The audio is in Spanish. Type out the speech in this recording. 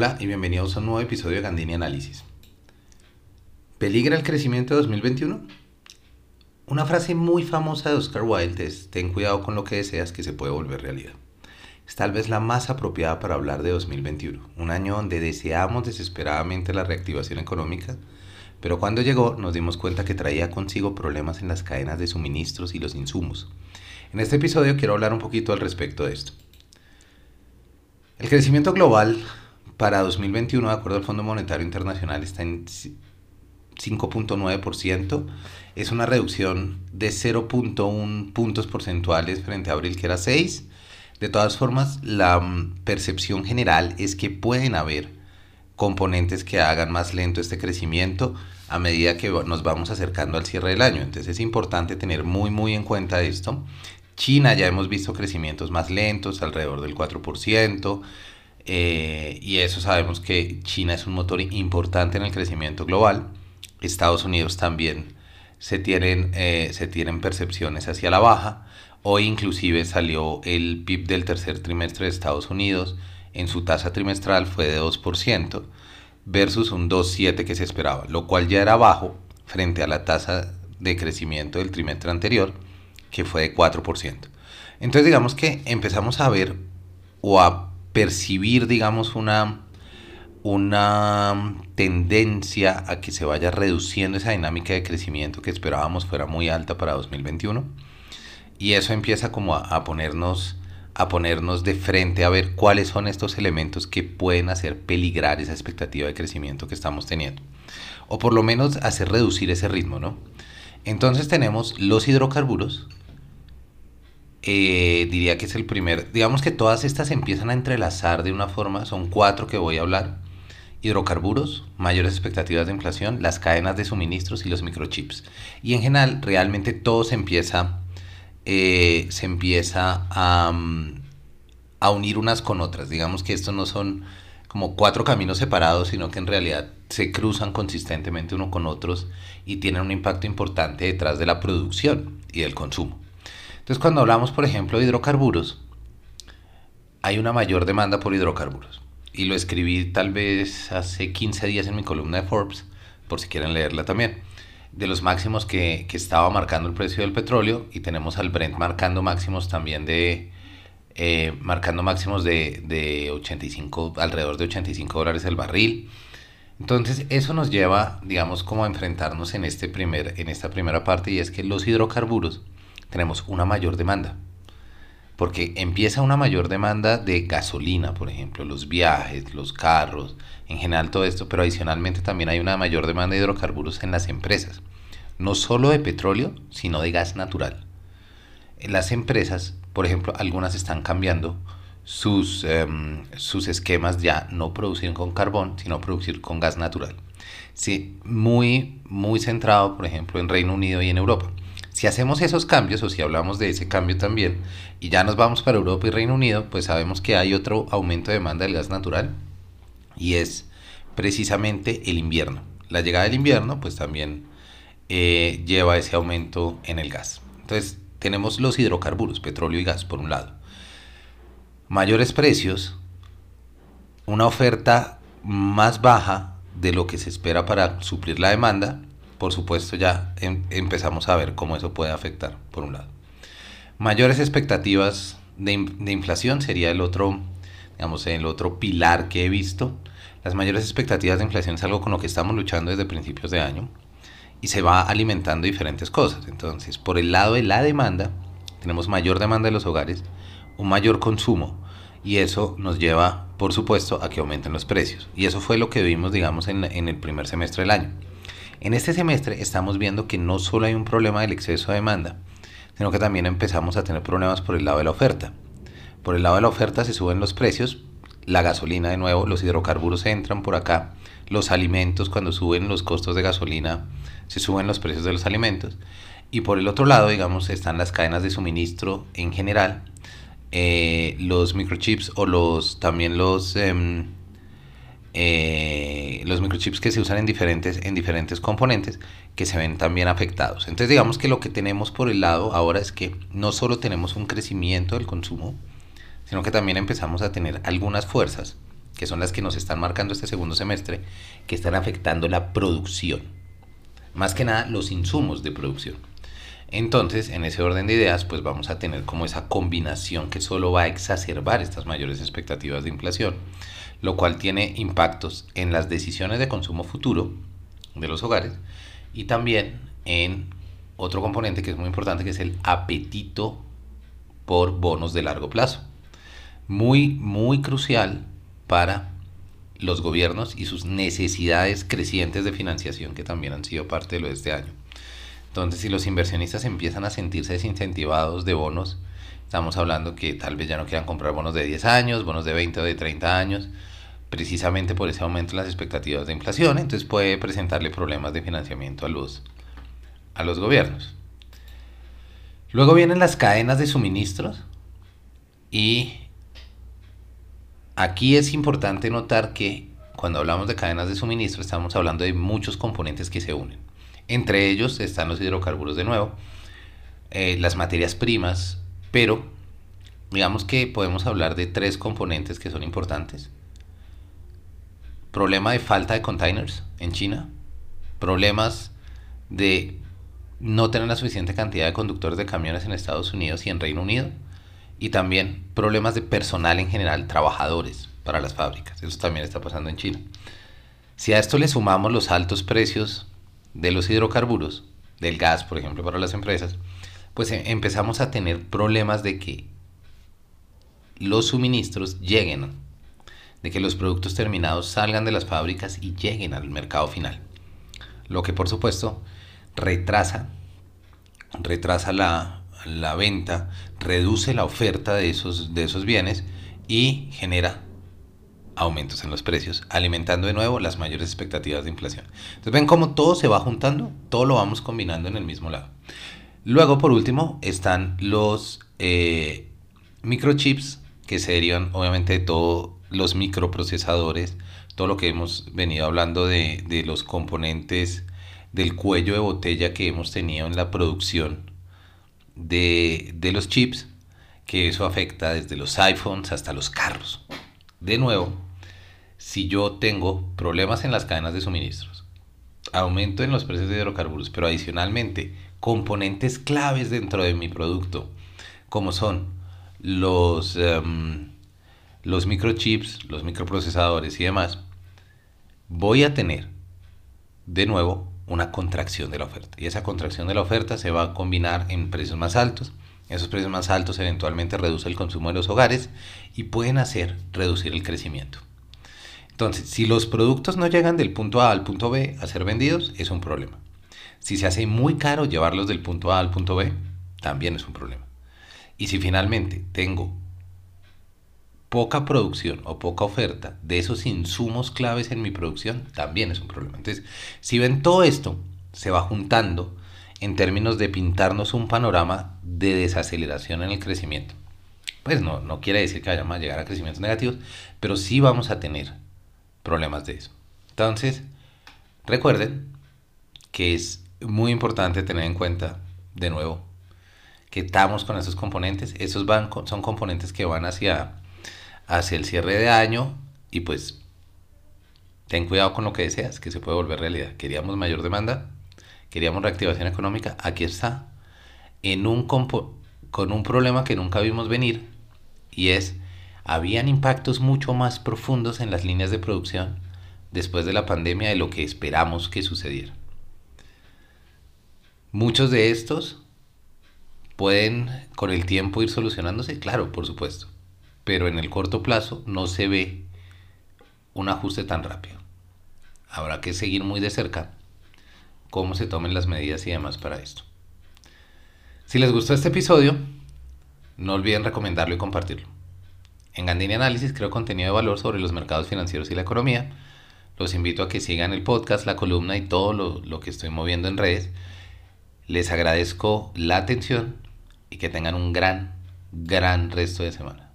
Hola y bienvenidos a un nuevo episodio de Gandini Análisis. ¿Peligra el crecimiento de 2021? Una frase muy famosa de Oscar Wilde es, ten cuidado con lo que deseas que se puede volver realidad. Es tal vez la más apropiada para hablar de 2021, un año donde deseamos desesperadamente la reactivación económica, pero cuando llegó nos dimos cuenta que traía consigo problemas en las cadenas de suministros y los insumos. En este episodio quiero hablar un poquito al respecto de esto. El crecimiento global para 2021, de acuerdo al Fondo Monetario Internacional, está en 5.9%. Es una reducción de 0.1 puntos porcentuales frente a abril, que era 6. De todas formas, la mm, percepción general es que pueden haber componentes que hagan más lento este crecimiento a medida que nos vamos acercando al cierre del año. Entonces es importante tener muy muy en cuenta esto. China ya hemos visto crecimientos más lentos, alrededor del 4%. Eh, y eso sabemos que China es un motor importante en el crecimiento global. Estados Unidos también se tienen, eh, se tienen percepciones hacia la baja. Hoy inclusive salió el PIB del tercer trimestre de Estados Unidos. En su tasa trimestral fue de 2% versus un 2,7 que se esperaba, lo cual ya era bajo frente a la tasa de crecimiento del trimestre anterior, que fue de 4%. Entonces digamos que empezamos a ver o a percibir, digamos, una, una tendencia a que se vaya reduciendo esa dinámica de crecimiento que esperábamos fuera muy alta para 2021. Y eso empieza como a, ponernos a ponernos de frente a ver cuáles son estos elementos que pueden hacer peligrar esa expectativa de crecimiento que estamos teniendo. O por lo menos hacer reducir ese ritmo, ¿no? Entonces tenemos los hidrocarburos, eh, diría que es el primer, digamos que todas estas empiezan a entrelazar de una forma, son cuatro que voy a hablar, hidrocarburos, mayores expectativas de inflación, las cadenas de suministros y los microchips. Y en general realmente todo se empieza, eh, se empieza a, mm, a unir unas con otras, digamos que estos no son como cuatro caminos separados, sino que en realidad se cruzan consistentemente uno con otros y tienen un impacto importante detrás de la producción y del consumo. Entonces, cuando hablamos, por ejemplo, de hidrocarburos, hay una mayor demanda por hidrocarburos. Y lo escribí tal vez hace 15 días en mi columna de Forbes, por si quieren leerla también. De los máximos que, estaba marcando el precio del petróleo y tenemos al Brent marcando máximos también de, eh, marcando máximos de, de, 85, alrededor de 85 dólares el barril. Entonces eso nos lleva, digamos, como a enfrentarnos en, este primer, en esta primera parte y es que los hidrocarburos tenemos una mayor demanda. Porque empieza una mayor demanda de gasolina, por ejemplo, los viajes, los carros, en general todo esto, pero adicionalmente también hay una mayor demanda de hidrocarburos en las empresas. No solo de petróleo, sino de gas natural. En las empresas, por ejemplo, algunas están cambiando sus, em, sus esquemas ya no producir con carbón, sino producir con gas natural. Sí, muy, muy centrado, por ejemplo, en Reino Unido y en Europa. Si hacemos esos cambios, o si hablamos de ese cambio también, y ya nos vamos para Europa y Reino Unido, pues sabemos que hay otro aumento de demanda del gas natural, y es precisamente el invierno. La llegada del invierno, pues también eh, lleva ese aumento en el gas. Entonces, tenemos los hidrocarburos, petróleo y gas, por un lado. Mayores precios, una oferta más baja de lo que se espera para suplir la demanda por supuesto ya em, empezamos a ver cómo eso puede afectar, por un lado. Mayores expectativas de, inflación sería el otro, digamos, el otro pilar que he visto. Las mayores expectativas de inflación es algo con lo que estamos luchando desde principios de año y se va alimentando diferentes cosas. Entonces, por el lado de la demanda, tenemos mayor demanda de los hogares, un mayor consumo y eso nos lleva, por supuesto, a que aumenten los precios. Y eso fue lo que vimos, digamos, en, en el primer semestre del año. En este semestre estamos viendo que no solo hay un problema del exceso de demanda, sino que también empezamos a tener problemas por el lado de la oferta. Por el lado de la oferta se suben los precios, la gasolina de nuevo, los hidrocarburos entran por acá, los alimentos cuando suben los costos de gasolina, se suben los precios de los alimentos. Y por el otro lado, digamos, están las cadenas de suministro en general, eh, los microchips o los también los em, eh, los microchips que se usan en diferentes, en diferentes componentes que se ven también afectados. Entonces digamos que lo que tenemos por el lado ahora es que no solo tenemos un crecimiento del consumo, sino que también empezamos a tener algunas fuerzas que son las que nos están marcando este segundo semestre, que están afectando la producción. Más que nada los insumos de producción. Entonces, en ese orden de ideas, pues vamos a tener como esa combinación que solo va a exacerbar estas mayores expectativas de inflación, lo cual tiene impactos en las decisiones de consumo futuro de los hogares y también en otro componente que es muy importante, que es el apetito por bonos de largo plazo. Muy, muy crucial para los gobiernos y sus necesidades crecientes de financiación que también han sido parte de lo de este año. Entonces, si los inversionistas empiezan a sentirse desincentivados de bonos, estamos hablando que tal vez ya no quieran comprar bonos de 10 años, bonos de 20 o de 30 años, precisamente por ese aumento en las expectativas de inflación, entonces puede presentarle problemas de financiamiento a los, a los gobiernos. Luego vienen las cadenas de suministros y Aquí es importante notar que cuando hablamos de cadenas de suministro estamos hablando de muchos componentes que se unen. Entre ellos están los hidrocarburos de nuevo, eh, las materias primas, pero digamos que podemos hablar de tres componentes que son importantes. Problema de falta de containers en China, problemas de no tener la suficiente cantidad de conductores de camiones en Estados Unidos y en Reino Unido, y también problemas de personal en general, trabajadores para las fábricas. Eso también está pasando en China. Si a esto le sumamos los altos precios de los hidrocarburos, del gas, por ejemplo, para las empresas, pues eh, empezamos a tener problemas de que los suministros lleguen, de que los productos terminados salgan de las fábricas y lleguen al mercado final. Lo que por supuesto retrasa, retrasa la, la venta, reduce la oferta de esos, de esos bienes y genera aumentos en los precios, alimentando de nuevo las mayores expectativas de inflación. Entonces ven cómo todo se va juntando, todo lo vamos combinando en el mismo lado. Luego, por último, están los eh, microchips, que serían obviamente todos los microprocesadores, todo lo que hemos venido hablando de, de los componentes del cuello de botella que hemos tenido en la producción de, los chips, que eso afecta desde los iPhones hasta los carros. De nuevo, si yo tengo problemas en las cadenas de suministros, aumento en los precios de hidrocarburos, pero adicionalmente componentes claves dentro de mi producto, como son los, em, los microchips, los microprocesadores y demás, voy a tener de nuevo una contracción de la oferta. Y esa contracción de la oferta se va a combinar en precios más altos. Esos precios más altos eventualmente reducen el consumo de los hogares y pueden hacer reducir el crecimiento. Entonces, si los productos no llegan del punto A al punto B a ser vendidos, es un problema. Si se hace muy caro llevarlos del punto A al punto B, también es un problema. Y si finalmente tengo poca producción o poca oferta de esos insumos claves en mi producción, también es un problema. Entonces, si ven todo esto, se va juntando en términos de pintarnos un panorama de desaceleración en el crecimiento. Pues no, no quiere decir que vayamos a llegar a crecimientos negativos, pero sí vamos a tener problemas de eso. Entonces, recuerden que es muy importante tener en cuenta, de nuevo, que estamos con esos componentes. Esos van, son componentes que van hacia hacia el cierre de año y pues ten cuidado con lo que deseas, que se puede volver realidad. Queríamos mayor demanda, queríamos reactivación económica, aquí está, en un con un problema que nunca vimos venir y es, habían impactos mucho más profundos en las líneas de producción después de la pandemia de lo que esperamos que sucediera. Muchos de estos pueden con el tiempo ir solucionándose, claro, por supuesto pero en el corto plazo no se ve un ajuste tan rápido. Habrá que seguir muy de cerca cómo se tomen las medidas y demás para esto. Si les gustó este episodio, no olviden recomendarlo y compartirlo. En Gandini Análisis creo contenido de valor sobre los mercados financieros y la economía. Los invito a que sigan el podcast, la columna y todo lo, lo que estoy moviendo en redes. Les agradezco la atención y que tengan un gran, gran resto de semana.